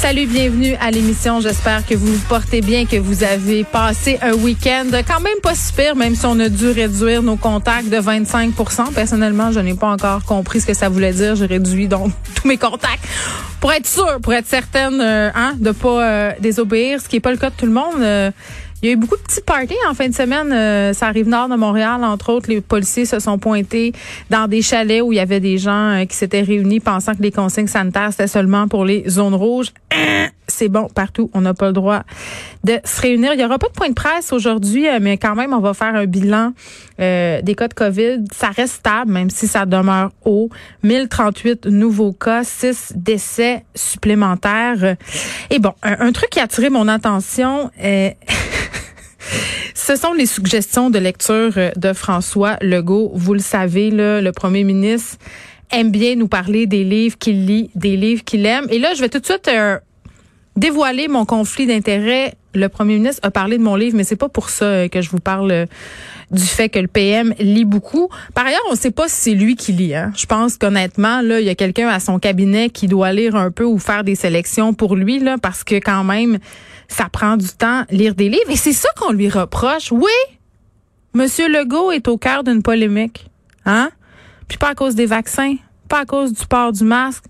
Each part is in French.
Salut, bienvenue à l'émission. J'espère que vous vous portez bien, que vous avez passé un week-end quand même pas super, même si on a dû réduire nos contacts de 25% Personnellement, je n'ai pas encore compris ce que ça voulait dire. J'ai réduit donc tous mes contacts pour être sûr, pour être certaine euh, hein, de pas euh, désobéir, ce qui est pas le cas de tout le monde. Euh, il y a eu beaucoup de petites parties en fin de semaine. Euh, ça arrive nord de Montréal, entre autres. Les policiers se sont pointés dans des chalets où il y avait des gens euh, qui s'étaient réunis pensant que les consignes sanitaires, c'était seulement pour les zones rouges. Hein? C'est bon, partout, on n'a pas le droit de se réunir. Il y aura pas de point de presse aujourd'hui, euh, mais quand même, on va faire un bilan des cas de COVID. Ça reste stable, même si ça demeure haut. 1038 nouveaux cas, 6 décès supplémentaires. Et bon, un, un truc qui a attiré mon attention... Ce sont les suggestions de lecture euh, de François Legault. Vous le savez, là, le premier ministre aime bien nous parler des livres qu'il lit, des livres qu'il aime. Et là, je vais tout de suite euh, dévoiler mon conflit d'intérêts. Le premier ministre a parlé de mon livre, mais c'est pas pour ça euh, que je vous parle du fait que le PM lit beaucoup. Par ailleurs, on ne sait pas si c'est lui qui lit. Hein. Je pense qu'honnêtement, là, il y a quelqu'un à son cabinet qui doit lire un peu ou faire des sélections pour lui, là, parce que quand même, ça prend du temps lire des livres. Et c'est ça qu'on lui reproche. Oui, Monsieur Legault est au cœur d'une polémique. Hein? Puis pas à cause des vaccins, pas à cause du port du masque,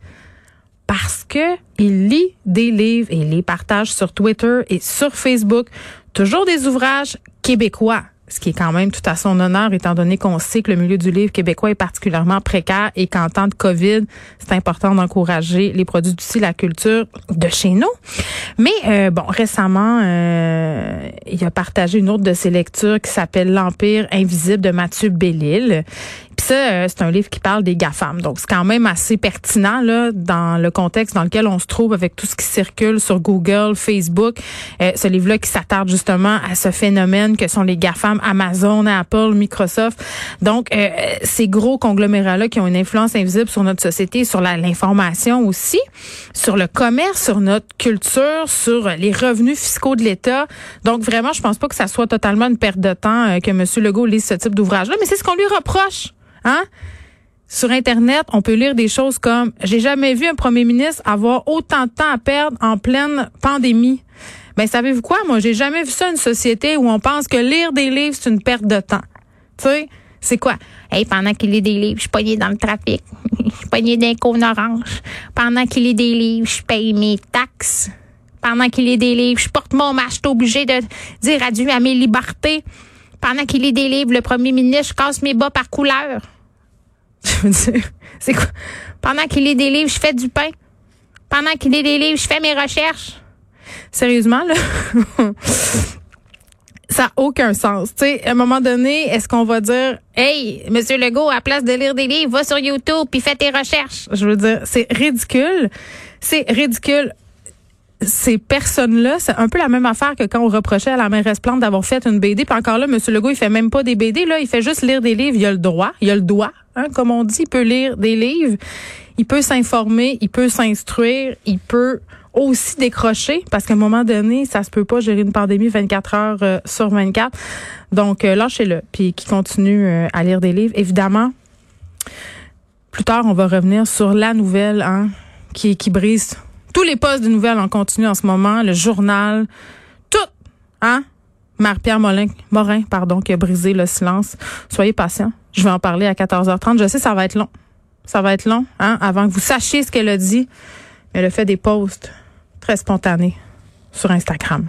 parce que il lit des livres et les partage sur Twitter et sur Facebook. Toujours des ouvrages québécois ce qui est quand même tout à son honneur, étant donné qu'on sait que le milieu du livre québécois est particulièrement précaire et qu'en temps de COVID, c'est important d'encourager les produits d'ici, la culture de chez nous. Mais euh, bon, récemment, euh, il a partagé une autre de ses lectures qui s'appelle L'Empire invisible de Mathieu Bellil. Ça, euh, c'est un livre qui parle des GAFAM. Donc, c'est quand même assez pertinent là dans le contexte dans lequel on se trouve avec tout ce qui circule sur Google, Facebook. Euh, ce livre-là qui s'attarde justement à ce phénomène que sont les GAFAM, Amazon, Apple, Microsoft. Donc, euh, ces gros conglomérats-là qui ont une influence invisible sur notre société, sur l'information aussi, sur le commerce, sur notre culture, sur les revenus fiscaux de l'État. Donc, vraiment, je pense pas que ça soit totalement une perte de temps que M. Legault lise ce type d'ouvrage-là, mais c'est ce qu'on lui reproche. Hein? Sur Internet, on peut lire des choses comme J'ai jamais vu un premier ministre avoir autant de temps à perdre en pleine pandémie. Ben, savez-vous quoi? Moi, j'ai jamais vu ça une société où on pense que lire des livres, c'est une perte de temps. Tu sais? C'est quoi? Hey, pendant qu'il lit des livres, je suis dans le trafic. Je suis pogné d'un cône orange. Pendant qu'il lit des livres, je paye mes taxes. Pendant qu'il lit des livres, je porte mon masque, je obligé de dire adieu à mes libertés. Pendant qu'il lit des livres, le premier ministre, je casse mes bas par couleur. Je veux dire, c'est quoi? Pendant qu'il lit des livres, je fais du pain. Pendant qu'il lit des livres, je fais mes recherches. Sérieusement, là? ça n'a aucun sens. Tu sais, à un moment donné, est-ce qu'on va dire, hey, Monsieur Legault, à place de lire des livres, va sur YouTube puis fais tes recherches? Je veux dire, c'est ridicule. C'est ridicule ces personnes-là, c'est un peu la même affaire que quand on reprochait à la mairesse Plante d'avoir fait une BD. Puis encore là, M. Legault, il fait même pas des BD, là, il fait juste lire des livres. Il a le droit, il a le droit, hein, comme on dit, il peut lire des livres, il peut s'informer, il peut s'instruire, il peut aussi décrocher, parce qu'à un moment donné, ça se peut pas gérer une pandémie 24 heures euh, sur 24. Donc, euh, lâchez-le, puis qui continue euh, à lire des livres. Évidemment, plus tard, on va revenir sur la nouvelle hein, qui, qui brise tous les postes de nouvelles en continu en ce moment, le journal, tout, hein? Marie-Pierre Morin, pardon, qui a brisé le silence. Soyez patient. Je vais en parler à 14h30. Je sais, ça va être long. Ça va être long, hein, avant que vous sachiez ce qu'elle a dit. Mais elle a fait des posts très spontanés sur Instagram.